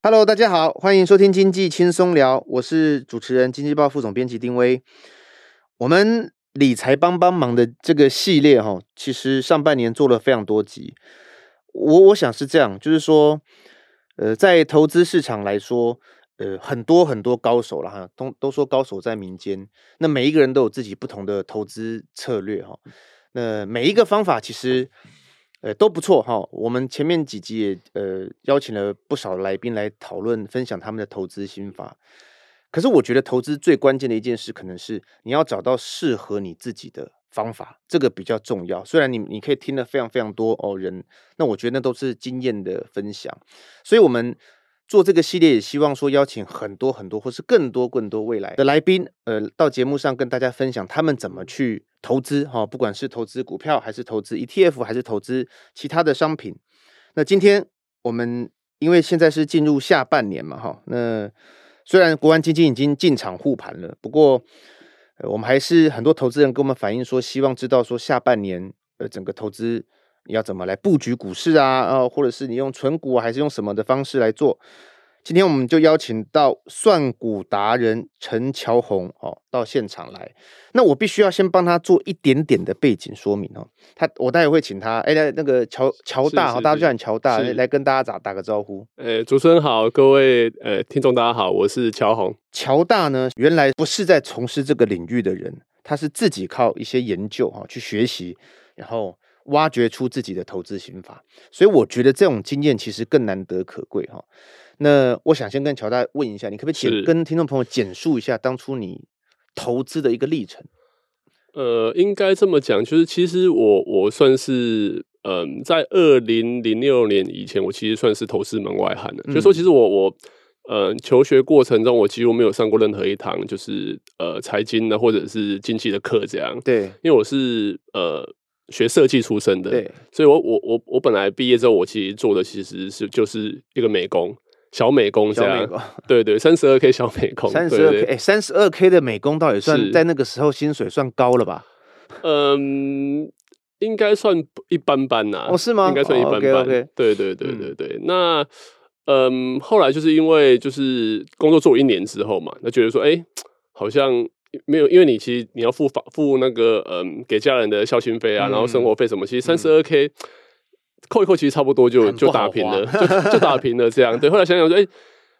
Hello，大家好，欢迎收听经济轻松聊，我是主持人、经济报副总编辑丁威。我们理财帮帮忙的这个系列哈，其实上半年做了非常多集。我我想是这样，就是说，呃，在投资市场来说，呃，很多很多高手了哈，都都说高手在民间。那每一个人都有自己不同的投资策略哈。那每一个方法其实。呃，都不错哈。我们前面几集也呃邀请了不少来宾来讨论分享他们的投资心法。可是我觉得投资最关键的一件事，可能是你要找到适合你自己的方法，这个比较重要。虽然你你可以听了非常非常多哦人，那我觉得那都是经验的分享。所以我们做这个系列，也希望说邀请很多很多，或是更多更多未来的来宾，呃，到节目上跟大家分享他们怎么去。投资哈，不管是投资股票，还是投资 ETF，还是投资其他的商品。那今天我们因为现在是进入下半年嘛哈，那虽然国安基金已经进场护盘了，不过我们还是很多投资人跟我们反映说，希望知道说下半年呃整个投资要怎么来布局股市啊啊，或者是你用存股还是用什么的方式来做。今天我们就邀请到算股达人陈乔红哦到现场来。那我必须要先帮他做一点点的背景说明哦。他我待会会请他哎，那那个乔乔大哈，大家叫你乔大来跟大家打打个招呼。呃，主持人好，各位呃听众大家好，我是乔宏。乔大呢，原来不是在从事这个领域的人，他是自己靠一些研究哈去学习，然后挖掘出自己的投资心法。所以我觉得这种经验其实更难得可贵哈。那我想先跟乔大问一下，你可不可以简跟听众朋友简述一下当初你投资的一个历程？呃，应该这么讲，就是其实我我算是嗯、呃，在二零零六年以前，我其实算是投资门外汉的。嗯、就是说，其实我我呃求学过程中，我几乎没有上过任何一堂就是呃财经的或者是经济的课这样。对，因为我是呃学设计出身的，对，所以我我我我本来毕业之后，我其实做的其实是就是一个美工。小美工这样，对对，三十二 K 小美工，三十二 K，哎，三十二 K 的美工到底算在那个时候薪水算高了吧？嗯，应该算一般般呐。哦，是吗？应该算一般般。对对对对对。那嗯，后来就是因为就是工作做一年之后嘛，那觉得说，哎，好像没有，因为你其实你要付房付那个嗯给家人的孝心费啊，然后生活费什么，其实三十二 K。扣一扣，其实差不多就就打平了，就就打平了。这样对。后来想想说，哎、欸，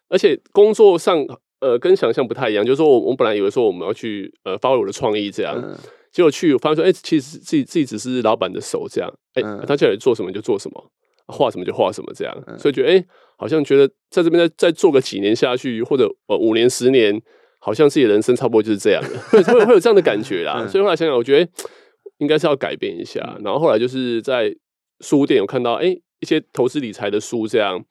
而且工作上呃跟想象不太一样，就是说我我本来以为说我们要去呃发挥我的创意这样，嗯、结果去我发现说，哎、欸，其实自己自己只是老板的手这样，哎、欸，嗯、他叫你做什么就做什么，画什么就画什么这样，嗯、所以觉得哎、欸，好像觉得在这边再再做个几年下去，或者呃五年十年，好像自己的人生差不多就是这样的，会会会有这样的感觉啦。嗯、所以后来想想，我觉得、欸、应该是要改变一下。然后后来就是在。书店有看到哎、欸、一些投资理财的书这样，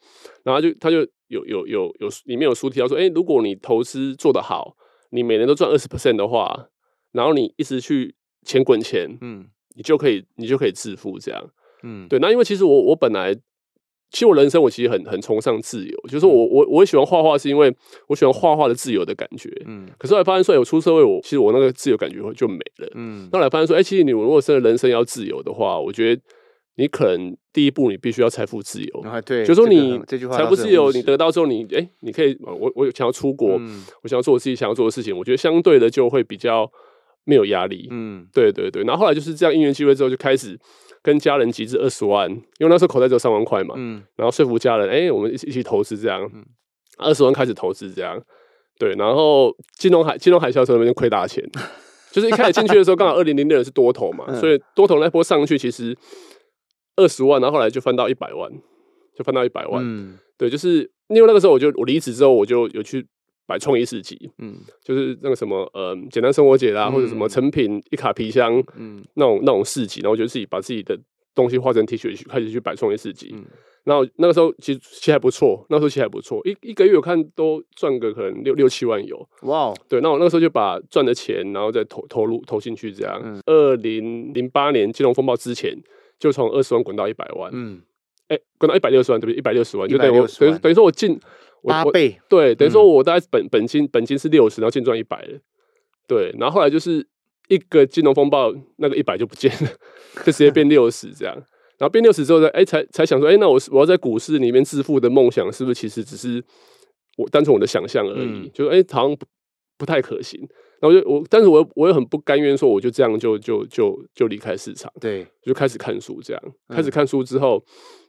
然后就他就有有有有里面有书提到说，哎、欸，如果你投资做得好，你每年都赚二十 percent 的话，然后你一直去钱滚钱，嗯，你就可以你就可以致富这样，嗯，对。那因为其实我我本来其实我人生我其实很很崇尚自由，就是说我我我喜欢画画是因为我喜欢画画的自由的感觉，嗯。可是后来发现说，我出社会我其实我那个自由感觉就没了，嗯。后来发现说，哎、欸，其实你如果真的人生要自由的话，我觉得。你可能第一步，你必须要财富自由。啊、对，就说你财富自由，你得到之后你，哎，你可以，我我想要出国，嗯、我想要做我自己想要做的事情。我觉得相对的就会比较没有压力。嗯，对对对。然后后来就是这样，因缘机会之后，就开始跟家人集资二十万，因为那时候口袋只有三万块嘛。嗯，然后说服家人，哎、欸，我们一起一起投资这样，二十万开始投资这样。对，然后金融海金融海啸时候，那边亏大钱，就是一开始进去的时候，刚好二零零六年是多头嘛，所以多头那波上去其实。二十万，然后后来就翻到一百万，就翻到一百万。嗯，对，就是因为那个时候，我就我离职之后，我就有去摆创意市集，嗯，就是那个什么呃，简单生活节啦，嗯、或者什么成品一卡皮箱，嗯，那种那种市集，然后我就自己把自己的东西画成 T 恤，开始去摆创意市集。嗯，然后那个时候其实其实还不错，那个时候其实还不错，一一个月我看都赚个可能六六七万有。哇，对，那我那个时候就把赚的钱，然后再投投入投进去，这样。二零零八年金融风暴之前。就从二十万滚到一百万，嗯，哎、欸，滚到一百六十万，对不对？一百六十万，就等于等于等于说我进八倍，对，等于说我大概本本金本金是六十，然后净赚一百了，对，然后后来就是一个金融风暴，那个一百就不见了，就直接变六十这样，然后变六十之后，呢哎才才想说，哎，那我我要在股市里面致富的梦想，是不是其实只是我单纯我的想象而已？嗯、就是哎，好像不不太可行。然后我就我，但是我我也很不甘愿说，我就这样就就就就离开市场，对，就开始看书，这样、嗯、开始看书之后，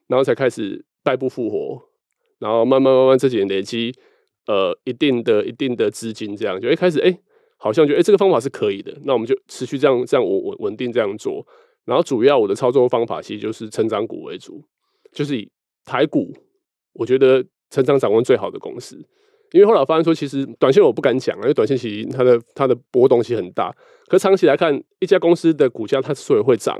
然后才开始代步复活，然后慢慢慢慢这几年累积呃一定的一定的资金，这样就一开始哎，好像就哎这个方法是可以的，那我们就持续这样这样稳稳稳定这样做。然后主要我的操作方法其实就是成长股为主，就是以台股，我觉得成长展望最好的公司。因为后来我发现说，其实短线我不敢讲啊，因为短线其实它的它的波动性很大。可是长期来看，一家公司的股价它之所以会涨，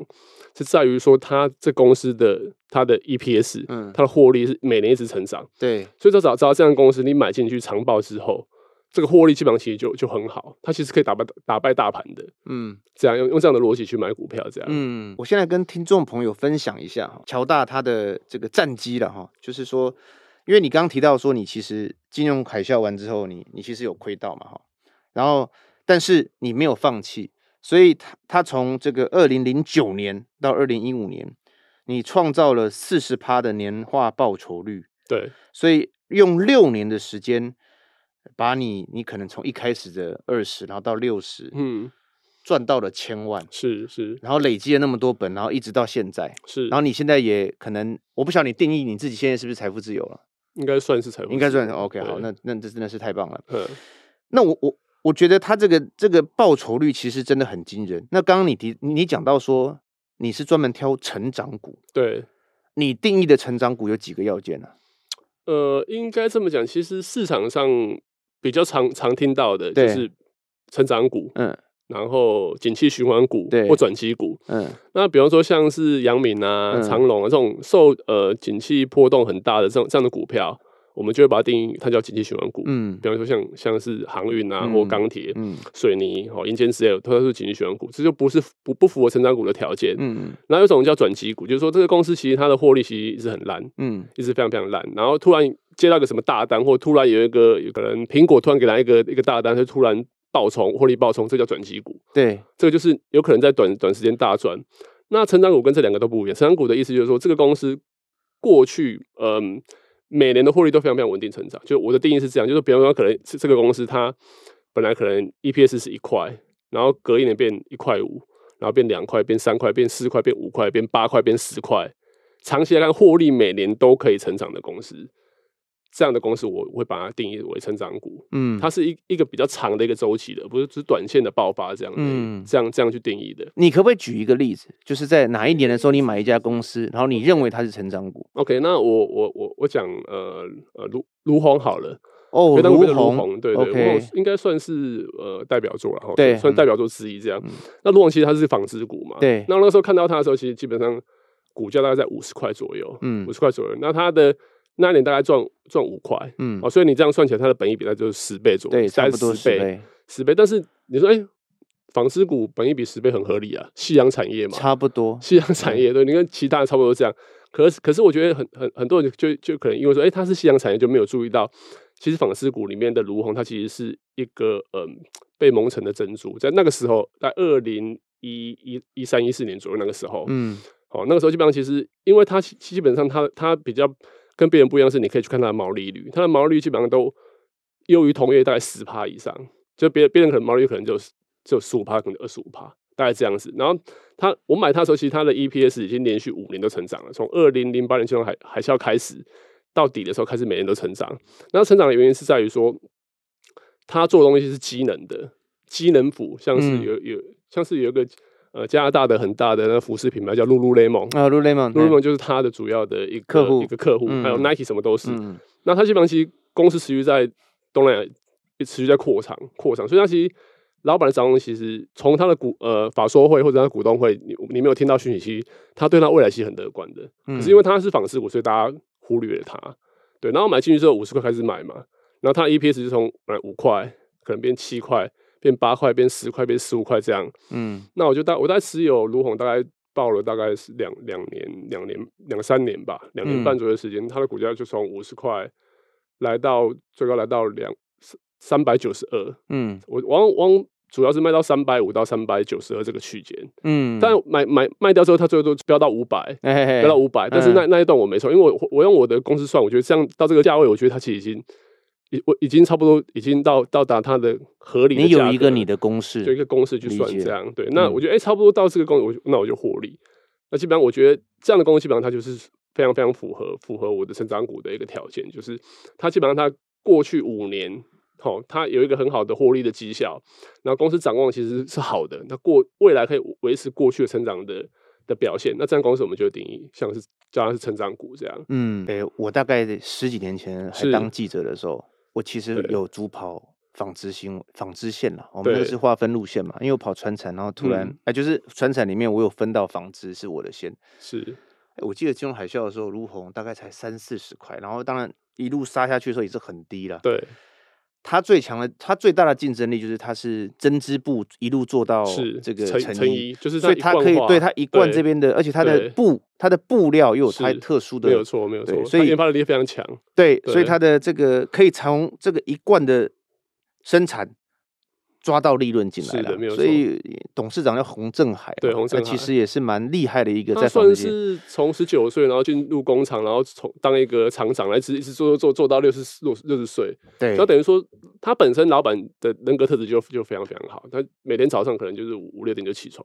是在于说它这公司的它的 EPS，嗯，它的获利是每年一直成长。对，所以说找找到这样的公司，你买进去长报之后，这个获利基本上其实就就很好，它其实可以打败打败大盘的。嗯，这样用用这样的逻辑去买股票，这样。嗯，我现在跟听众朋友分享一下哈，乔大他的这个战绩了哈，就是说。因为你刚刚提到说，你其实金融海啸完之后你，你你其实有亏到嘛哈，然后但是你没有放弃，所以他他从这个二零零九年到二零一五年，你创造了四十趴的年化报酬率，对，所以用六年的时间，把你你可能从一开始的二十，然后到六十，嗯，赚到了千万，是是，然后累积了那么多本，然后一直到现在，是，然后你现在也可能，我不晓得你定义你自己现在是不是财富自由了。应该算是财富，应该算是 OK 好，那那这真的是太棒了。嗯，那我我我觉得他这个这个报酬率其实真的很惊人。那刚刚你提你讲到说你是专门挑成长股，对，你定义的成长股有几个要件呢？啊？呃，应该这么讲，其实市场上比较常常听到的就是成长股，嗯，然后景气循环股或转机股，嗯，那比方说像是阳明啊、嗯、长隆啊这种受呃景气波动很大的这种这样的股票，我们就会把它定义它叫景气循环股，嗯，比方说像像是航运啊、嗯、或钢铁、嗯、水泥、哦、营建之类，都是景气循环股，这就不是不不符合成长股的条件，嗯，然后有一种叫转机股，就是说这个公司其实它的获利其实一直很烂，嗯，一直非常非常烂，然后突然接到一个什么大单，或突然有一个有可能苹果突然给他一个一个大单，就突然。爆冲，获利暴冲，这叫转机股。对，这个就是有可能在短短时间大赚。那成长股跟这两个都不一样。成长股的意思就是说，这个公司过去嗯每年的获利都非常非常稳定成长。就我的定义是这样，就是比方说，可能这个公司它本来可能 EPS 是一块，然后隔一年变一块五，然后变两块，变三块，变四块，变五块，变八块，变十块。长期来看，获利每年都可以成长的公司。这样的公司，我会把它定义为成长股。嗯，它是一一个比较长的一个周期的，不是只短线的爆发这样的。嗯，这样这样去定义的。你可不可以举一个例子？就是在哪一年的时候，你买一家公司，然后你认为它是成长股？OK，那我我我我讲呃呃卢卢鸿好了。哦，卢鸿，对对，卢鸿应该算是呃代表作了哈，对，算代表作之一这样。那卢鸿其实它是纺织股嘛，对。那那个时候看到它的时候，其实基本上股价大概在五十块左右，嗯，五十块左右。那它的那一年大概赚赚五块，嗯，哦，所以你这样算起来，它的本益比它就是十倍左右，对，差不多十倍，十倍。但是你说，哎、欸，纺织股本益比十倍很合理啊，夕阳产业嘛，差不多，夕阳产业，对，你跟其他的差不多这样。可是，可是我觉得很很很多人就就可能因为说，哎、欸，它是夕阳产业，就没有注意到，其实纺织股里面的卢红，它其实是一个嗯被蒙尘的珍珠。在那个时候，在二零一一一三一四年左右那个时候，嗯，哦，那个时候基本上其实，因为它基本上它它比较。跟别人不一样是，你可以去看它的毛利率，它的毛利率基本上都优于同业大概十趴以上，就别别人可能毛利率可能就只有十五趴，可能二十五趴，大概这样子。然后它我买它的时候，其实它的 EPS 已经连续五年都成长了，从二零零八年金融海海啸开始到底的时候开始每年都成长。那成长的原因是在于说，它做的东西是机能的，机能服，像是有有像是有一个。呃，加拿大的很大的那个服饰品牌叫 Lululemon 啊，Lululemon，Lululemon 就是它的主要的一个客户，一个客户，嗯、还有 Nike 什么都是。嗯、那它基本上其实公司持续在东南亚持续在扩张扩张，所以它其实老板的掌握其实从他的股呃法说会或者他股东会，你你没有听到讯息，其实他对他未来其实很乐观的。嗯、可是因为他是纺织股，所以大家忽略了他。对，然后买进去之后五十块开始买嘛，然后它的 EPS 就从本来五块可能变七块。变八块，变十块，变十五块这样。嗯，那我就大我大概持有卢鸿，大概抱了大概是两两年、两年、两三年吧，两年半左右的时间，嗯、它的股价就从五十块来到最高来到两三百九十二。嗯，我往往主要是卖到三百五到三百九十二这个区间，嗯，但买买卖掉之后，它最后都飙到五百，飙到五百。但是那那一段我没错，因为我我用我的公司算，我觉得这样到这个价位，我觉得它其实已经已我已经差不多已经到到达它的合理的。你有一个你的公式，就一个公式去算这样。对，那我觉得哎、欸，差不多到这个公式，我那我就获利。那基本上我觉得这样的公司基本上它就是非常非常符合符合我的成长股的一个条件，就是它基本上它过去五年。好，它有一个很好的获利的绩效，然后公司展望其实是好的，那过未来可以维持过去的成长的的表现，那这样公司我们就定义像是叫它是成长股这样。嗯，哎、欸，我大概十几年前还当记者的时候，我其实有主跑纺织新纺织线了，我们那个是划分路线嘛，因为我跑川产，然后突然哎、嗯。欸，就是川产里面我有分到纺织是我的线，是，欸、我记得金融海啸的时候，卢红大概才三四十块，然后当然一路杀下去的时候也是很低了，对。它最强的，它最大的竞争力就是它是针织布一路做到这个成衣，就是所以它可以对它一贯这边的，而且它的布它的布料又有它特殊的，没有错没有错，所以研发能力非常强，对，所以它的这个可以从这个一贯的生产。抓到利润进来了，所以董事长叫洪正海，对，洪正海其实也是蛮厉害的一个。在算是从十九岁，然后进入工厂，然后从当一个厂长，来一直一直做做做到六十六六十岁。对，那等于说他本身老板的人格特质就就非常非常好。他每天早上可能就是五六点就起床，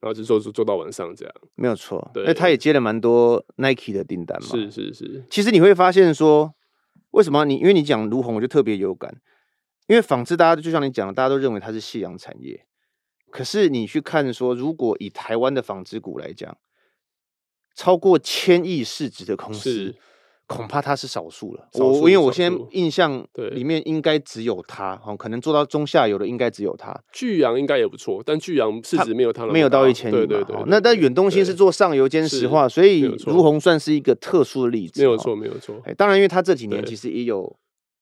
然后就做做做到晚上这样。没有错，那，他也接了蛮多 Nike 的订单嘛。是是是。其实你会发现说，为什么你因为你讲如红，我就特别有感。因为纺织，大家就像你讲的，大家都认为它是夕阳产业。可是你去看说，如果以台湾的纺织股来讲，超过千亿市值的公司，恐怕它是少数了。我因为我现在印象里面应该只有它，哦，可能做到中下游的应该只有它。巨阳应该也不错，但巨阳市值没有它没有到一千亿嘛。对对对。那但远东新是做上游兼石化，所以如虹算是一个特殊的例子。没有错，没有错。哎，当然，因为它这几年其实也有。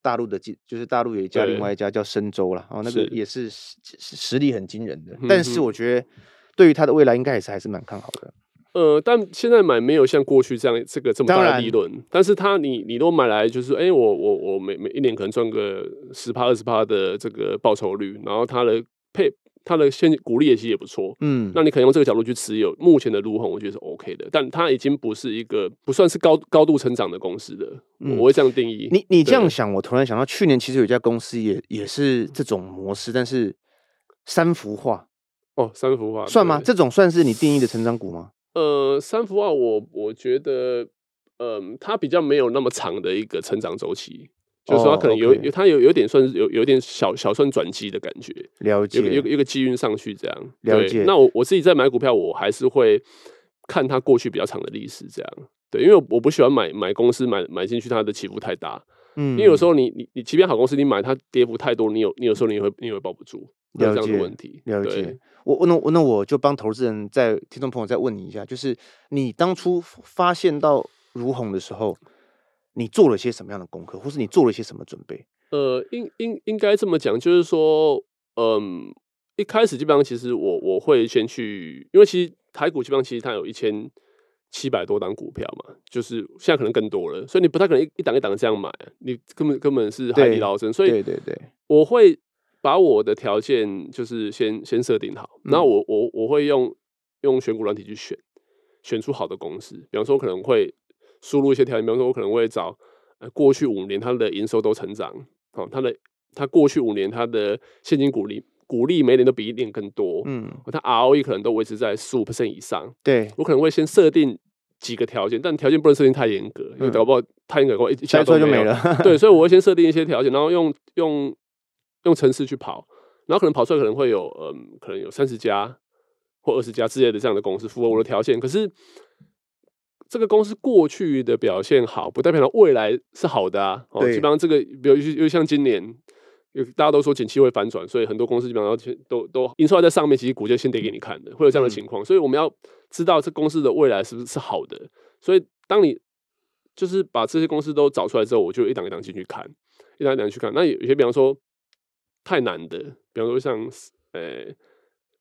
大陆的就是大陆有一家，另外一家叫深州了，哦，那个也是实实力很惊人的。但是我觉得，对于它的未来，应该也是还是蛮看好的。呃，但现在买没有像过去这样这个这么大的利润。但是它你你都买来就是，哎、欸，我我我每每一年可能赚个十趴二十趴的这个报酬率，然后它的配。它的现股利也其实也不错，嗯，那你可以用这个角度去持有。目前的卢虹，我觉得是 OK 的，但它已经不是一个不算是高高度成长的公司的，嗯、我会这样定义。你你这样想，我突然想到，去年其实有一家公司也也是这种模式，但是三幅画哦，三幅画算吗？这种算是你定义的成长股吗？呃，三幅画我我觉得，嗯、呃，它比较没有那么长的一个成长周期。就是说，他可能有有，他有有点算是有有点小小算转机的感觉，了解，有有一个机运上去这样，了解。那我我自己在买股票，我还是会看它过去比较长的历史，这样，对，因为我不喜欢买买公司买买进去它的起伏太大，嗯，因为有时候你你你即便好公司，你买它跌幅太多，你有你有时候你也会你也会抱不住，有这样的问题，了解。我那我那我就帮投资人在听众朋友再问你一下，就是你当初发现到如虹的时候。你做了些什么样的功课，或是你做了些什么准备？呃，应应应该这么讲，就是说，嗯，一开始基本上其实我我会先去，因为其实台股基本上其实它有一千七百多档股票嘛，就是现在可能更多了，所以你不太可能一一档一档这样买，你根本根本是海底捞针，所以对对对，我会把我的条件就是先先设定好，然后我我我会用用选股软体去选，选出好的公司，比方说可能会。输入一些条件，比方说，我可能会找呃过去五年它的营收都成长，哦，它的它过去五年它的现金股利股利每年都比一年更多，嗯，它 ROE 可能都维持在十五 percent 以上。对，我可能会先设定几个条件，但条件不能设定太严格，因为搞不好太严格的话，一下子就没了。对，所以我会先设定一些条件，然后用用用程式去跑，然后可能跑出来可能会有嗯，可能有三十家或二十家之类的这样的公司符合我的条件，可是。这个公司过去的表现好，不代表它未来是好的啊。哦，基本上这个，比如又像今年，大家都说景气会反转，所以很多公司基本上都都营收在上面，其实股价先跌给你看的，会有这样的情况。所以我们要知道这公司的未来是不是是好的。所以当你就是把这些公司都找出来之后，我就一档一档进去看，一档一档去看。那有些比方说太难的，比方说像呃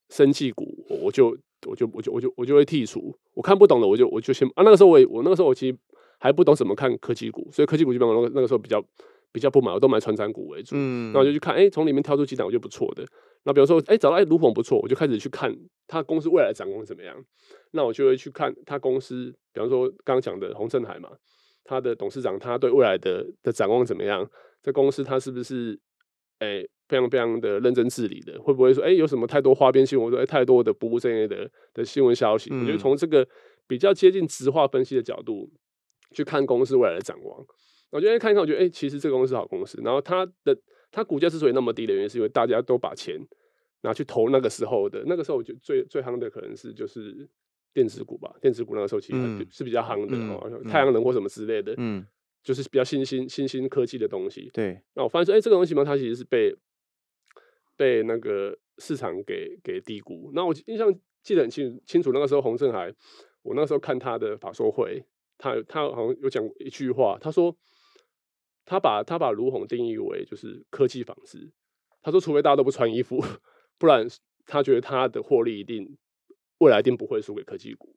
生技股，我就。我就我就我就我就会剔除，我看不懂的我就我就先啊，那个时候我我那个时候我其实还不懂怎么看科技股，所以科技股基本上那个那个时候比较比较不买，我都买传产股为主。嗯，那我就去看，哎、欸，从里面挑出几档我觉得不错的。那比如说，哎、欸，找到哎卢、欸、鹏不错，我就开始去看他公司未来的展望怎么样。那我就会去看他公司，比方说刚刚讲的洪振海嘛，他的董事长他对未来的的展望怎么样？这公司他是不是哎、欸、非常非常的认真治理的？会不会说哎、欸、有什么太多花边新闻？我说哎、欸、太多的不务正业的的新闻消息？嗯、我觉得从这个比较接近直化分析的角度去看公司未来的展望。我觉得看一看，我觉得哎、欸，其实这个公司是好公司。然后它的。它股价之所以那么低的原因，是因为大家都把钱拿去投那个时候的，那个时候我觉得最最夯的可能是就是电子股吧，电子股那个时候其实是比较夯的哦，嗯、太阳能或什么之类的，嗯，就是比较新兴新兴科技的东西。对，那我发现说，哎、欸，这个东西嘛，它其实是被被那个市场给给低估。那我印象记得很清清楚，那个时候洪振海，我那时候看他的法说会，他他好像有讲一句话，他说。他把他把卢鸿定义为就是科技纺织，他说除非大家都不穿衣服，不然他觉得他的获利一定未来一定不会输给科技股。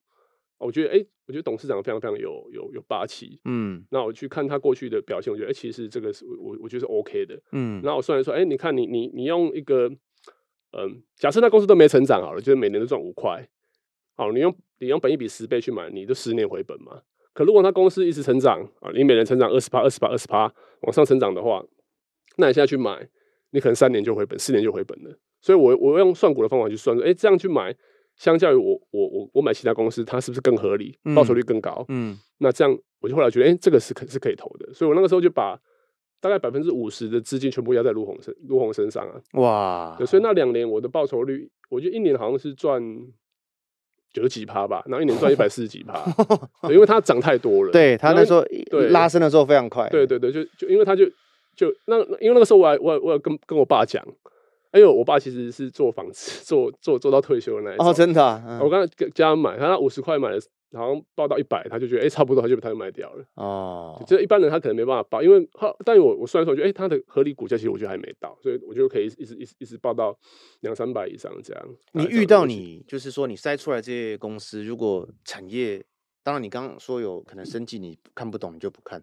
我觉得哎、欸，我觉得董事长非常非常有有有霸气。嗯，那我去看他过去的表现，我觉得哎、欸，其实这个是我我觉得是 OK 的。嗯，那我算来说，哎、欸，你看你你你用一个嗯，假设那公司都没成长好了，就是每年都赚五块，好，你用你用本一比十倍去买，你就十年回本嘛。可如果他公司一直成长啊，你每年成长二十趴、二十趴、二十趴往上成长的话，那你现在去买，你可能三年就回本，四年就回本了。所以我，我我用算股的方法去算，说，哎，这样去买，相较于我我我我买其他公司，它是不是更合理，报酬率更高？嗯，嗯那这样我就后来觉得，哎，这个是可是可以投的。所以我那个时候就把大概百分之五十的资金全部压在卢红身卢红身上啊。哇！对，所以那两年我的报酬率，我觉得一年好像是赚。九十几趴吧，然后一年赚一百四十几趴，因为它涨太多了。对，它那时候拉升的时候非常快。对对对，就就因为它就就那因为那个时候我还我我还跟跟我爸讲，哎呦，我爸其实是做房子做做做到退休的那一种。哦，真的、啊。嗯、我刚才给家人买，他那五十块买的。好像报到一百，他就觉得哎、欸，差不多，他就他就卖掉了。哦，这一般人他可能没办法报，因为他，但我我算出来，我觉得哎，他的合理股价其实我觉得还没到，所以我就可以一直一直一直报到两三百以上这样。你遇到你就是说你筛出来这些公司，如果产业，当然你刚刚说有可能升级你看不懂你就不看，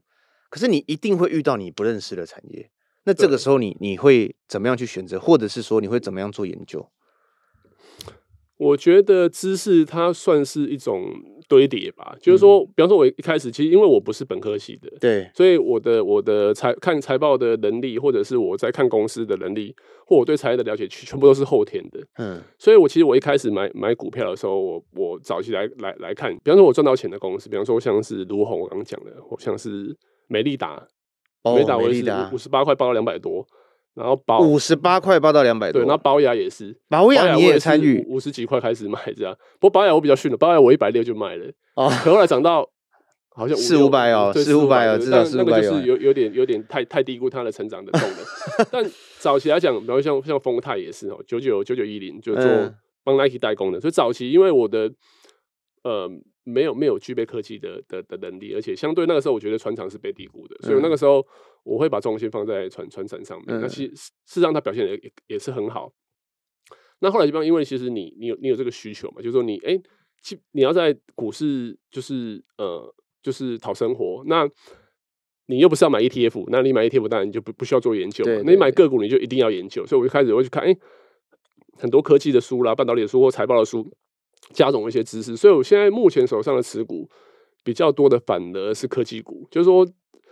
可是你一定会遇到你不认识的产业，那这个时候你你会怎么样去选择，或者是说你会怎么样做研究？我觉得知识它算是一种堆叠吧，就是说，比方说，我一开始其实因为我不是本科系的，对，所以我的我的财看财报的能力，或者是我在看公司的能力，或我对产业的了解，全部都是后天的。嗯，所以我其实我一开始买买股票的时候，我我早期来来来看，比方说我赚到钱的公司，比方说像是卢鸿我刚刚讲的，或像是美利达，美利达我是五十八块报到两百多。然后保五十八块报到两百多，对，那宝雅也是，宝雅你也参与，五十几块开始买这样。不过宝雅我比较逊了，宝雅我一百六就卖了，哦，可后来涨到好像四五百哦，四五百哦，至少四五百。那个就是有有点有点太太低估它的成长的动能。但早期来讲，比如像像丰泰也是哦，九九九九一零就做帮 Nike 代工的，所以早期因为我的呃。没有没有具备科技的的的能力，而且相对那个时候，我觉得船厂是被低估的，所以那个时候我会把重心放在船船厂上面。那其实事实上，它表现也也也是很好。那后来就因为其实你你有你有这个需求嘛，就是说你哎，你要在股市就是呃就是讨生活，那你又不是要买 ETF，那你买 ETF 当然你就不不需要做研究嘛。那你买个股你就一定要研究，所以我就开始会去看哎很多科技的书啦、半导体的书或财报的书。加总一些知识，所以我现在目前手上的持股比较多的反而是科技股，就是说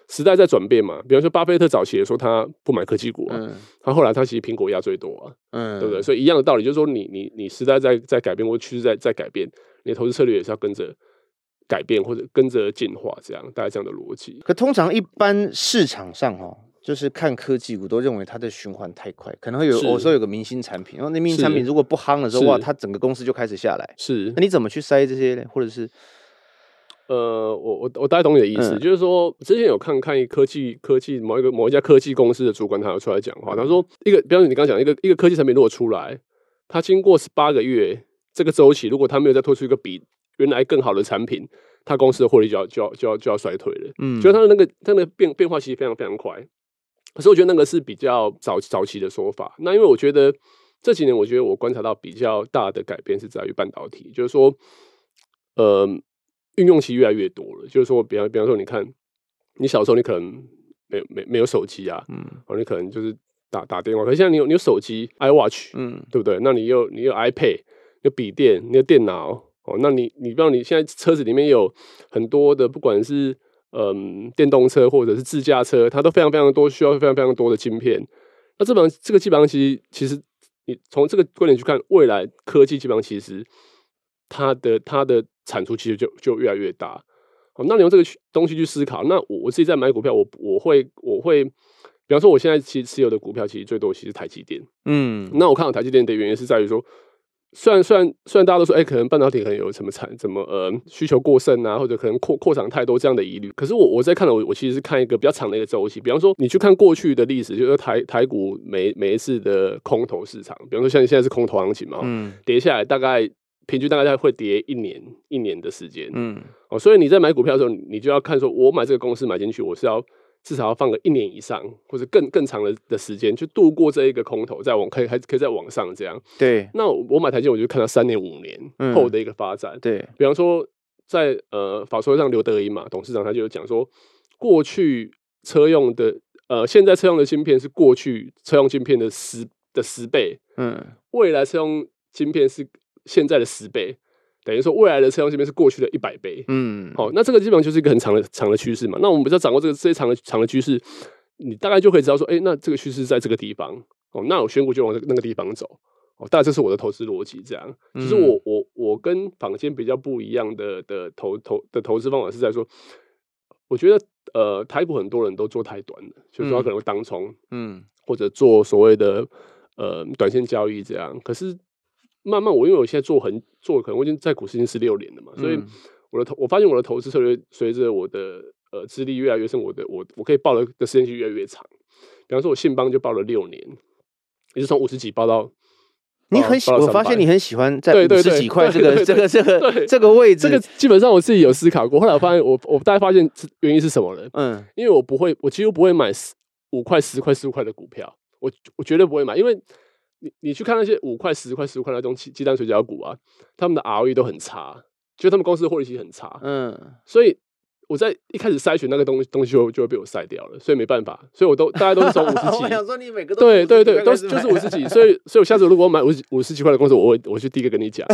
时代在转变嘛。比方说巴菲特早期也说他不买科技股啊，嗯、他后来他其实苹果压最多啊，嗯，对不对？所以一样的道理，就是说你你你时代在在改变或趋势在在改变，你的投资策略也是要跟着改变或者跟着进化，这样大概这样的逻辑。可通常一般市场上哈。就是看科技股都认为它的循环太快，可能会有我说有个明星产品，然后那明星产品如果不夯的时候，哇，它整个公司就开始下来。是，那你怎么去筛这些呢？或者是，呃，我我我大概懂你的意思，就是说之前有看看一科技科技某一个某一家科技公司的主管，他有出来讲话，他说一个，比方说你刚刚讲一个一个科技产品如果出来，它经过十八个月这个周期，如果它没有再推出一个比原来更好的产品，它公司的获利就要就要就要就要衰退了。嗯，就它的那个它的变变化其实非常非常快。可是我觉得那个是比较早早期的说法。那因为我觉得这几年，我觉得我观察到比较大的改变是在于半导体，就是说，呃，运用期越来越多了。就是说，比方比方说，你看，你小时候你可能没有没没有手机啊，嗯，哦，你可能就是打打电话。可是现在你有你有手机，iWatch，嗯，对不对？那你有你有 iPad，有笔电，你有电脑，哦，那你你不知道你现在车子里面有很多的，不管是嗯电动车或者是自驾车，它都非常非常多，需要非常非常多的晶片。那这本这个基本上其实其实你从这个观点去看，未来科技基本上其实它的它的产出其实就就越来越大。好，那你用这个东西去思考，那我我自己在买股票，我我会我会，比方说我现在其实持有的股票其实最多其实台积电，嗯，那我看到台积电的原因是在于说，虽然虽然虽然大家都说，哎、欸，可能半导体可能有什么产怎么呃需求过剩啊，或者可能扩扩产太多这样的疑虑，可是我我在看了，我我其实是看一个比较长的一个周期，比方说你去看过去的历史，就是台台股每每一次的空头市场，比方说像现在是空头行情嘛，嗯，跌下来大概。平均大概会跌一年一年的时间，嗯，哦，所以你在买股票的时候，你就要看说，我买这个公司买进去，我是要至少要放个一年以上，或者更更长的的时间，去度过这一个空头，再往可以还可以再往上这样。对，那我买台积，我就看到三年五年后的一个发展。嗯、对，比方说在呃法说上，刘德音嘛董事长他就有讲说，过去车用的呃现在车用的芯片是过去车用芯片的十的十倍，嗯，未来车用芯片是。现在的十倍，等于说未来的车用晶片是过去的一百倍。嗯，好，那这个基本上就是一个很长的长的趋势嘛。那我们比较掌握这个这些长的长的趋势，你大概就可以知道说，哎、欸，那这个趋势在这个地方哦，那我选股就往那个地方走哦。大概这是我的投资逻辑，这样。其实我我我跟坊间比较不一样的的投投的投资方法是在说，我觉得呃台股很多人都做太短了，就是说他可能会当冲，嗯，或者做所谓的呃短线交易这样，可是。慢慢，我因为我现在做很做，可能我已经在股市已经十六年了嘛，所以我的投，我发现我的投资策略随着我的呃资历越来越深，我的我我可以抱的的时间就越来越长。比方说，我信邦就抱了六年，也是从五十几抱到你很喜，我发现你很喜欢在五十几块这个这个这个这个位置，这个基本上我自己有思考过。后来我发现，我我大概发现原因是什么呢？嗯，因为我不会，我几乎不会买五块、十块、十五块的股票，我我绝对不会买，因为。你你去看那些五块、十块、十五块那种鸡鸡蛋水饺股啊，他们的 ROE 都很差，就他们公司的获利其实很差。嗯，所以我在一开始筛选那个东西东西就就会被我筛掉了，所以没办法，所以我都大家都是从五十 几。我想说你每个都对对对，都是就是五十几，所以所以我下次如果买五十五十几块的公司，我会我去第一个跟你讲，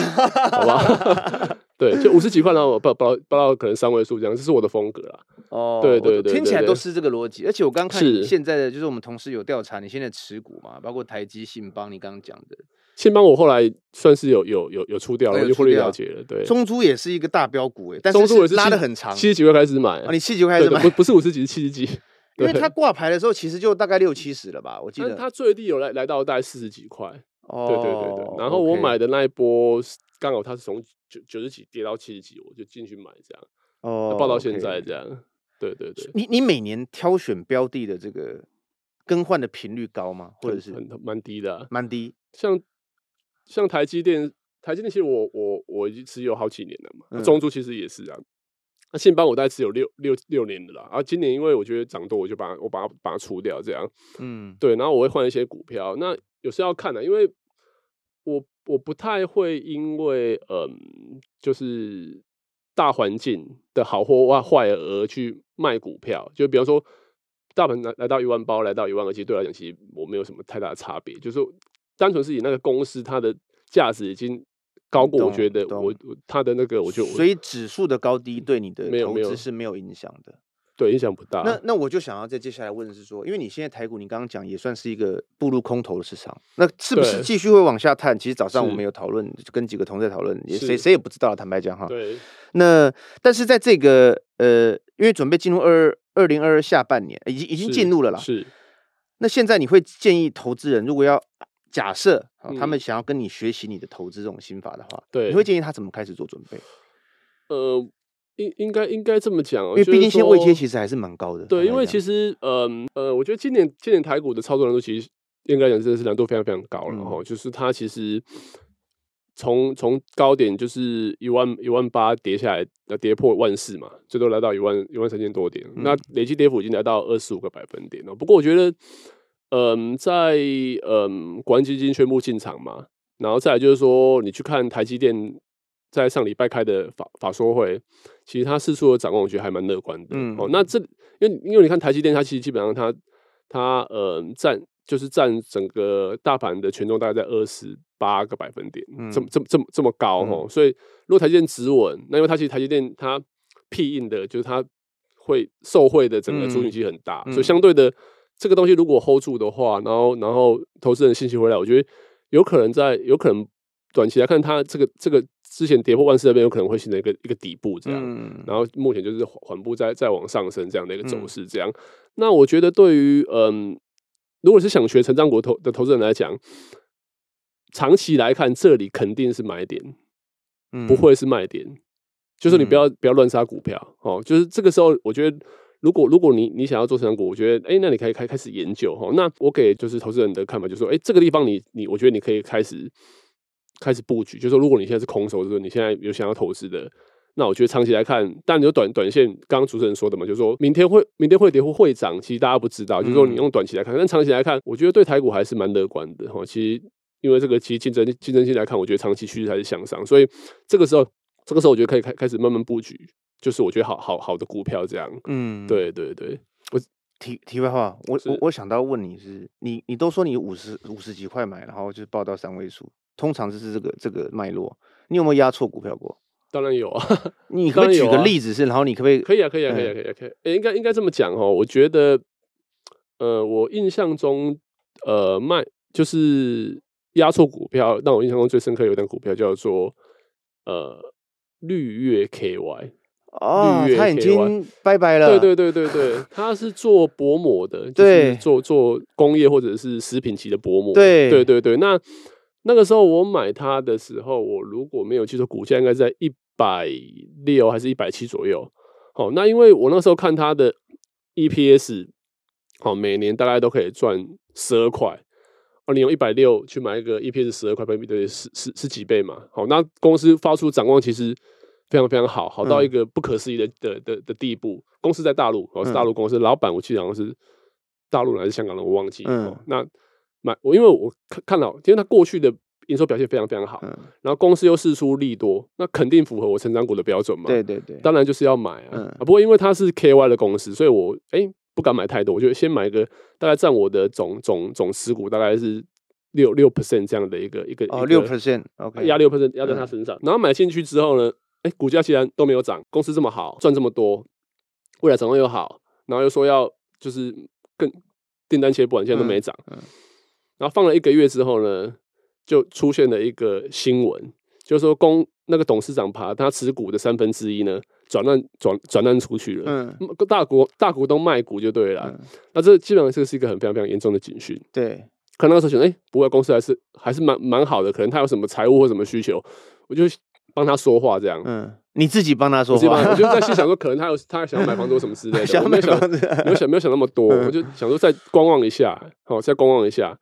好吧？对，就五十几块，然后我报报报到可能三位数这样，这是我的风格啦。哦，对对对，听起来都是这个逻辑。而且我刚看你现在的，就是我们同事有调查你现在持股嘛，包括台积、信邦，你刚刚讲的信邦，我后来算是有有有有出掉了，我就获利了结了。对，中珠也是一个大标股哎，但是中租也是拉的很长，七十几块开始买啊，你七十几块开始买，不不是五十几，是七十几，因为它挂牌的时候其实就大概六七十了吧，我记得它最低有来来到大概四十几块。哦，对对对对，然后我买的那一波刚好它是从九九十几跌到七十几，我就进去买这样。哦，报到现在这样。对对对，你你每年挑选标的的这个更换的频率高吗？或者是很蛮低的，蛮低。像像台积电，台积电其实我我我已经持有好几年了嘛。中租其实也是啊。那信邦我大概持有六六六年的啦。然后今年因为我觉得涨多，我就把我把它把它出掉这样。嗯，对。然后我会换一些股票。那有时候要看的，因为我我不太会因为嗯，就是。大环境的好或坏而去卖股票，就比方说，大盘来来到一万包，来到一万二，其实对我来讲，其实我没有什么太大的差别，就是单纯是以那个公司它的价值已经高过，我觉得我它的那个，我就所以指数的高低对你的投资是没有影响的。对，影响不大。那那我就想要再接下来问的是说，因为你现在台股，你刚刚讲也算是一个步入空头的市场，那是不是继续会往下探？其实早上我们有讨论，跟几个同事讨论，也谁谁也不知道，坦白讲哈。对。那但是在这个呃，因为准备进入二二零二二下半年，已经已经进入了啦。是。那现在你会建议投资人，如果要假设他们想要跟你学习你的投资这种心法的话，对，你会建议他怎么开始做准备？呃。应应该应该这么讲，因为毕竟现在位阶其实还是蛮高的。对，因为其实，嗯呃，呃，我觉得今年今年台股的操作难度其实应该讲真的是难度非常非常高了哈。嗯、就是它其实从从高点就是一万一万八跌下来，要跌破万四嘛，最多来到一万一万三千多点。嗯、那累计跌幅已经来到二十五个百分点了。不过我觉得，嗯，在嗯国安基金宣布进场嘛，然后再来就是说，你去看台积电。在上礼拜开的法法说会，其实他四处的展望，我觉得还蛮乐观的。嗯，哦，那这因为因为你看台积电，它其实基本上它它呃占就是占整个大盘的权重大概在二十八个百分点，嗯、这么这么这么这么高哈、嗯。所以如果台积电止稳，那因为它其实台积电它屁应的就是它会受惠的整个族群其实很大，嗯、所以相对的这个东西如果 hold 住的话，然后然后投资人信心回来，我觉得有可能在有可能。短期来看，它这个这个之前跌破万四那边有可能会形成一个一个底部这样，嗯、然后目前就是缓步在再往上升这样的一个走势这样。嗯、那我觉得对于嗯，如果是想学成长股投的投资人来讲，长期来看这里肯定是买点，嗯、不会是卖点。就是你不要、嗯、不要乱杀股票哦。就是这个时候，我觉得如果如果你你想要做成长股，我觉得哎、欸，那你可以开开始研究哈。那我给就是投资人的看法就是说，哎、欸，这个地方你你我觉得你可以开始。开始布局，就是说，如果你现在是空手，就是你现在有想要投资的，那我觉得长期来看，但你有短短线，刚刚主持人说的嘛，就是说明天会明天会跌或会涨，其实大家不知道，就是说你用短期来看，但长期来看，我觉得对台股还是蛮乐观的哈。其实因为这个其实竞争竞争性来看，我觉得长期趋势还是向上，所以这个时候这个时候我觉得可以开开始慢慢布局，就是我觉得好好好的股票这样。嗯，对对对，我题题外话，我我我想到问你是，你你都说你五十五十几块买，然后就是报到三位数。通常就是这个这个脉络，你有没有压错股票过？当然有啊，你可以 举个例子是，然后你可不可以？可以啊，可以啊，可以啊，可以啊，可以。欸，应该应该这么讲哦，我觉得，呃，我印象中，呃，卖就是压错股票，让我印象中最深刻有一档股票叫做呃绿月 KY 哦，他已经拜拜了。对对对对对，他是做薄膜的，就是做做工业或者是食品级的薄膜。对对对对，那。那个时候我买它的时候，我如果没有记错，股价应该在一百六还是一百七左右。好，那因为我那时候看它的 EPS，好，每年大概都可以赚十二块。哦，你用一百六去买一个 EPS 十二块，倍比对十十十几倍嘛。好，那公司发出展望其实非常非常好，好到一个不可思议的的的的地步。公司在大陆，哦，是大陆公司，老板我记得好像是大陆人还是香港人，我忘记。嗯，那。买我，因为我看看到，因为它过去的营收表现非常非常好，嗯、然后公司又释出利多，那肯定符合我成长股的标准嘛。对对对，当然就是要买啊。嗯、啊不过因为它是 KY 的公司，所以我哎、欸、不敢买太多，我就先买一个大概占我的总总总持股大概是六六 percent 这样的一个一个哦六 percent，OK 压六 percent 压在它身上，嗯、然后买进去之后呢，哎、欸、股价既然都没有涨，公司这么好赚这么多，未来展望又好，然后又说要就是更订单切不完，现在都没涨。然后放了一个月之后呢，就出现了一个新闻，就是说公那个董事长把他持股的三分之一呢转让转转让出去了，嗯，大股大股东卖股就对了，嗯、那这基本上这是一个很非常非常严重的警讯。对，可能那时候想，哎，不过公司还是还是蛮蛮好的，可能他有什么财务或什么需求，我就帮他说话这样。嗯，你自己帮他说话，我就在心想说，可能他有他想要买房子什么之类的，想没有想没有想没有想那么多，嗯、我就想说再观望一下，好，再观望一下。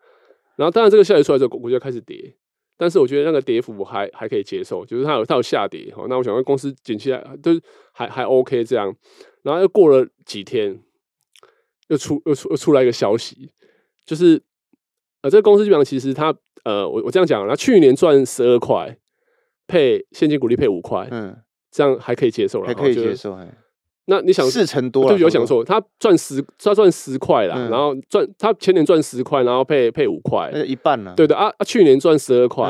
然后，当然，这个消息出来之后，股价开始跌，但是我觉得那个跌幅还还可以接受，就是它有它有下跌，好，那我想说公司景气还都还还 OK 这样。然后又过了几天，又出又出又出来一个消息，就是呃，这个公司基本上其实它呃，我我这样讲，它去年赚十二块，配现金股利配五块，嗯，这样还可以接受了，还可以接受，那你想四成多，就，有想错，他赚十，他赚十块啦，然后赚他前年赚十块，然后配配五块，一半了？对的啊啊，去年赚十二块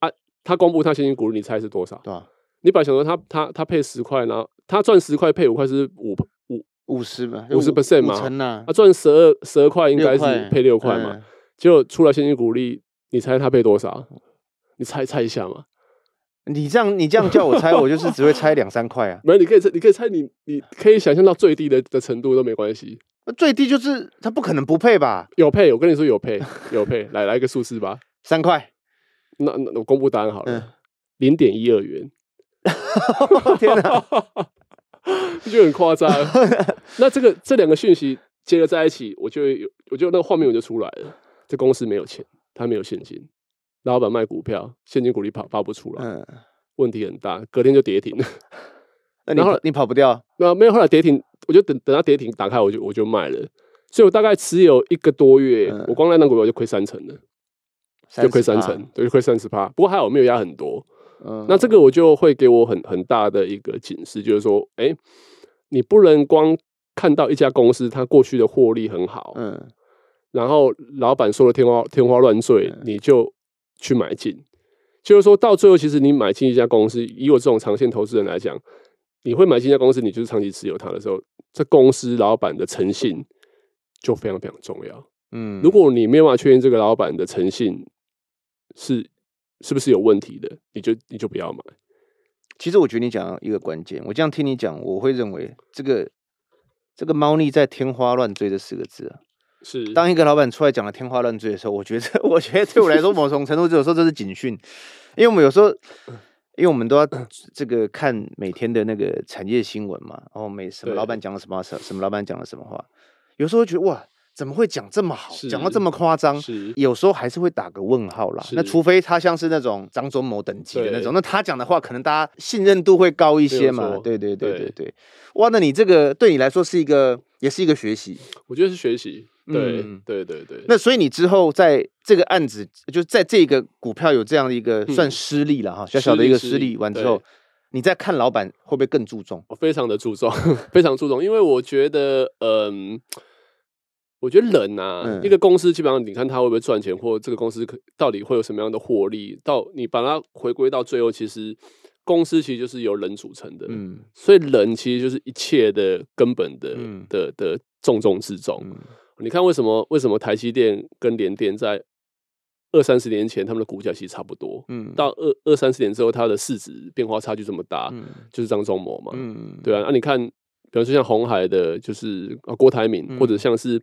啊，他公布他现金股利，你猜是多少？对吧？你本来想说他他他配十块，然后他赚十块配五块是五五五十嘛？五十 percent 嘛？他赚十二十二块应该是配六块嘛？结果出来现金股利，你猜他配多少？你猜猜一下嘛？你这样，你这样叫我猜，我就是只会猜两三块啊。没有，你可以猜，你可以猜你，你你可以想象到最低的的程度都没关系。最低就是他不可能不配吧？有配，我跟你说有配，有配。来来一个数字吧，三块。那那我公布答案好了，零点一二元。天哪，就很夸张。那这个这两个讯息结合在一起，我就有，我就那个画面我就出来了。这公司没有钱，他没有现金。老板卖股票，现金股利跑发不出来，嗯，问题很大，隔天就跌停了。那你然后你跑不掉？那没有，后来跌停，我就等等它跌停打开，我就我就卖了。所以我大概持有一个多月，嗯、我光那档股票就亏三成了，就亏三成，对，就亏三十趴。不过还好我没有压很多，嗯，那这个我就会给我很很大的一个警示，就是说，哎、欸，你不能光看到一家公司它过去的获利很好，嗯，然后老板说的天花天花乱坠，你就去买进。就是说到最后，其实你买进一家公司，以我这种长线投资人来讲，你会买进一家公司，你就是长期持有它的时候，这公司老板的诚信就非常非常重要。嗯，如果你没有办法确认这个老板的诚信是是不是有问题的，你就你就不要买。其实我觉得你讲一个关键，我这样听你讲，我会认为这个这个猫腻在天花乱坠这四个字啊。是，当一个老板出来讲的天花乱坠的时候，我觉得，我觉得对我来说，某种程度有时候这是警讯，因为我们有时候，因为我们都要这个看每天的那个产业新闻嘛，然后每什么老板讲了什么什什么老板讲了什么话，有时候觉得哇。怎么会讲这么好，讲到这么夸张？有时候还是会打个问号啦。那除非他像是那种张忠谋等级的那种，那他讲的话可能大家信任度会高一些嘛。对对对对对。哇，那你这个对你来说是一个，也是一个学习。我觉得是学习。对对对对。那所以你之后在这个案子，就在这个股票有这样的一个算失利了哈，小小的一个失利完之后，你再看老板会不会更注重？我非常的注重，非常注重，因为我觉得，嗯。我觉得人啊，嗯、一个公司基本上，你看它会不会赚钱，或这个公司到底会有什么样的获利，到你把它回归到最后，其实公司其实就是由人组成的，嗯，所以人其实就是一切的根本的、嗯、的的重中之重。嗯、你看为什么为什么台积电跟联电在二三十年前他们的股价其实差不多，嗯，到二二三十年之后，它的市值变化差距这么大，嗯、就是张忠谋嘛，嗯，对啊，那、啊、你看。比方说像红海的，就是啊郭台铭，嗯、或者像是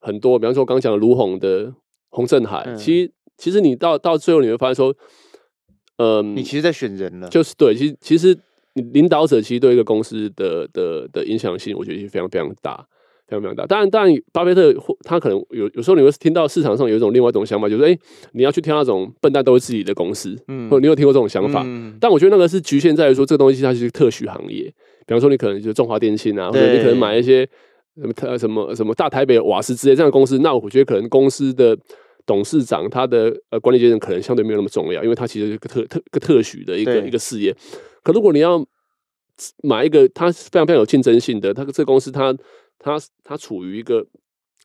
很多，比方说我刚讲的卢红的洪振海，嗯、其实其实你到到最后你会发现说，嗯，你其实在选人了，就是对，其实其实领导者其实对一个公司的的的影响性，我觉得是非常非常大。非常非常大，当然，当然，巴菲特或他可能有有时候你会听到市场上有一种另外一种想法，就是哎、欸，你要去挑那种笨蛋都是自己的公司，嗯，或者你有听过这种想法？嗯、但我觉得那个是局限在于说，这个东西它是特许行业，比方说你可能就是中华电信啊，或者你可能买一些什么特什么什么大台北瓦斯之类这样的公司，那我觉得可能公司的董事长他的呃管理阶层可能相对没有那么重要，因为他其实是一个特特个特许的一个一个事业。可如果你要买一个它非常非常有竞争性的，它这个公司它。他他处于一个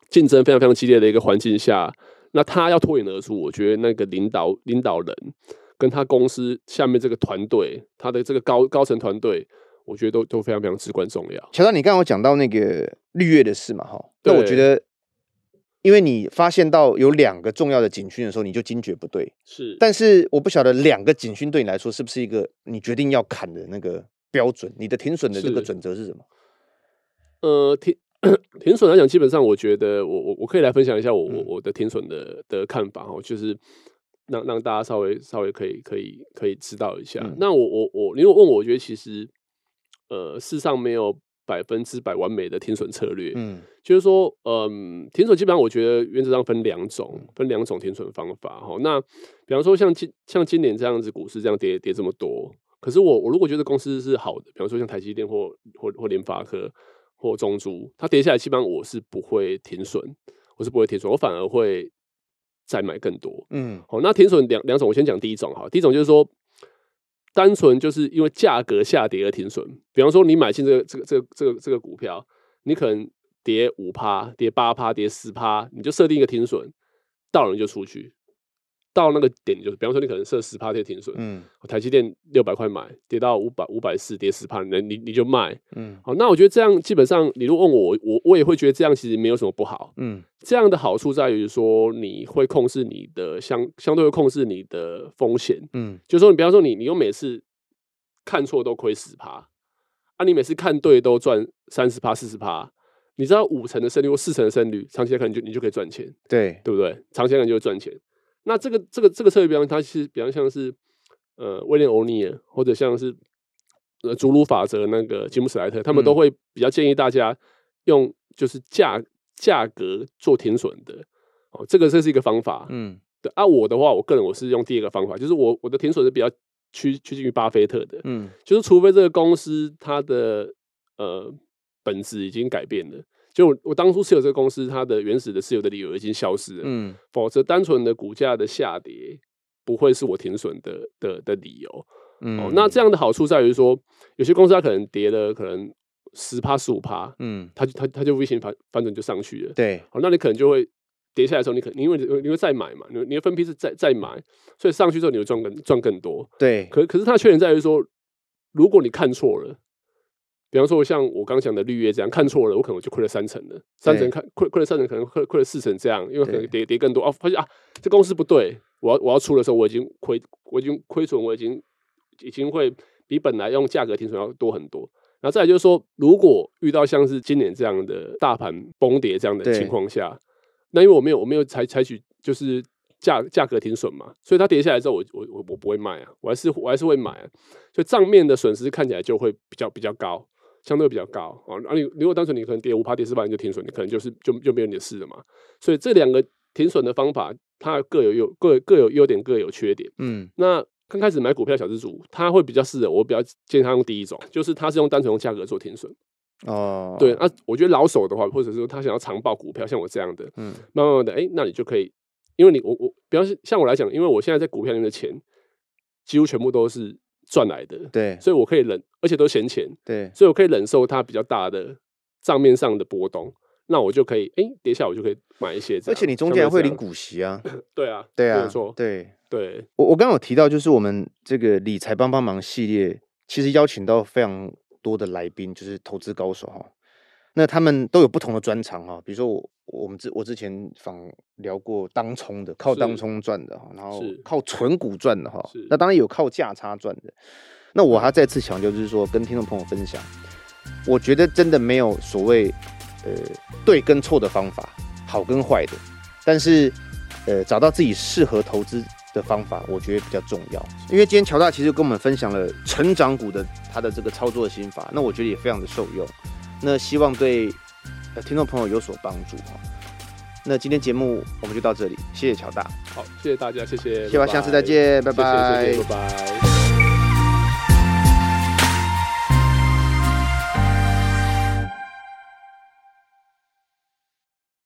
竞争非常非常激烈的一个环境下，那他要脱颖而出，我觉得那个领导领导人跟他公司下面这个团队，他的这个高高层团队，我觉得都都非常非常至关重要。乔丹，你刚刚有讲到那个绿月的事嘛？哈，那我觉得，因为你发现到有两个重要的警讯的时候，你就惊觉不对。是，但是我不晓得两个警讯对你来说是不是一个你决定要砍的那个标准？你的停损的这个准则是什么？呃，停停损来讲，基本上我觉得我我我可以来分享一下我我我的停损的的看法哦，就是让让大家稍微稍微可以可以可以知道一下。嗯、那我我我，你如果问我，我觉得其实呃，世上没有百分之百完美的停损策略。嗯，就是说，嗯、呃，停损基本上我觉得原则上分两种，分两种停损方法哈。那比方说像今像今年这样子，股市这样跌跌这么多，可是我我如果觉得公司是好的，比方说像台积电或或或联发科。或中珠，它跌下来，基本上我是不会停损，我是不会停损，我反而会再买更多。嗯，好，那停损两两种，我先讲第一种哈。第一种就是说，单纯就是因为价格下跌而停损。比方说，你买进这个这个这个这个这个股票，你可能跌五趴、跌八趴、跌十趴，你就设定一个停损，到了你就出去。到那个点就是，比方说你可能设十趴跌停损，嗯，台积电六百块买，跌到五百五百四，跌十趴，你你你就卖，嗯，好，那我觉得这样基本上，你如果问我，我我也会觉得这样其实没有什么不好，嗯，这样的好处在于说你会控制你的相相对会控制你的风险，嗯，就是说你比方说你你又每次看错都亏十趴，啊，你每次看对都赚三十趴四十趴，你知道五成的胜率或四成的胜率，长期来看你就你就可以赚钱，对对不对？长期来看就会赚钱。那这个这个这个策略，比方它其实比较像是呃威廉欧尼尔，或者像是呃祖鲁法则那个吉姆史莱特，他们都会比较建议大家用就是价价格做停损的哦，这个这是一个方法。嗯，对啊，我的话，我个人我是用第二个方法，就是我我的停损是比较趋趋近于巴菲特的。嗯，就是除非这个公司它的呃本质已经改变了。就我，我当初持有这个公司，它的原始的持有的理由已经消失了。嗯，否则单纯的股价的下跌不会是我停损的的的理由。嗯、哦，那这样的好处在于说，有些公司它可能跌了，可能十趴十五趴，嗯，它就它它就 V 型反反转就上去了。对，哦，那你可能就会跌下来的时候，你可你因为你会再买嘛，你你的分批是再再买，所以上去之后你会赚更赚更多。对，可可是它的缺点在于说，如果你看错了。比方说，像我刚讲的绿叶这样看错了，我可能就亏了三成了。三成看亏亏了三成，可能亏亏了四成这样，因为可能跌跌更多哦。发现啊，这公司不对，我要我要出的时候，我已经亏，我已经亏损，我已经已经会比本来用价格停损要多很多。然后再来就是说，如果遇到像是今年这样的大盘崩跌这样的情况下，那因为我没有我没有采采取就是价价格停损嘛，所以它跌下来之后我，我我我不会卖啊，我还是我还是会买啊，所以账面的损失看起来就会比较比较高。相对比较高啊，啊你如果单纯你可能跌五趴跌四趴你就停损，你可能就是就就没有你的事了嘛。所以这两个停损的方法，它各有优各各有优点，各有缺点。嗯，那刚开始买股票小资主，他会比较适合，我比较建议他用第一种，就是他是用单纯用价格做停损。哦，对，那、啊、我觉得老手的话，或者是说他想要长报股票，像我这样的，嗯，慢慢的，哎、欸，那你就可以，因为你我我，比方说像我来讲，因为我现在在股票里面的钱几乎全部都是。赚来的，对，所以我可以忍，而且都闲钱，对，所以我可以忍受它比较大的账面上的波动，那我就可以，哎、欸，跌下来我就可以买一些，而且你中间还会领股息啊，对啊，对啊，没错，对。对，我我刚刚有提到，就是我们这个理财帮帮忙系列，其实邀请到非常多的来宾，就是投资高手哈。那他们都有不同的专长哈，比如说我我们之我之前访聊过当冲的，靠当冲赚的哈，然后靠纯股赚的哈，那当然有靠价差赚的。那我还再次强调，就是说跟听众朋友分享，我觉得真的没有所谓呃对跟错的方法，好跟坏的，但是呃找到自己适合投资的方法，我觉得比较重要。因为今天乔大其实跟我们分享了成长股的他的这个操作的心法，那我觉得也非常的受用。那希望对听众朋友有所帮助哈。那今天节目我们就到这里，谢谢乔大。好，谢谢大家，谢谢，希望下次再见，拜拜，谢谢谢谢，拜拜。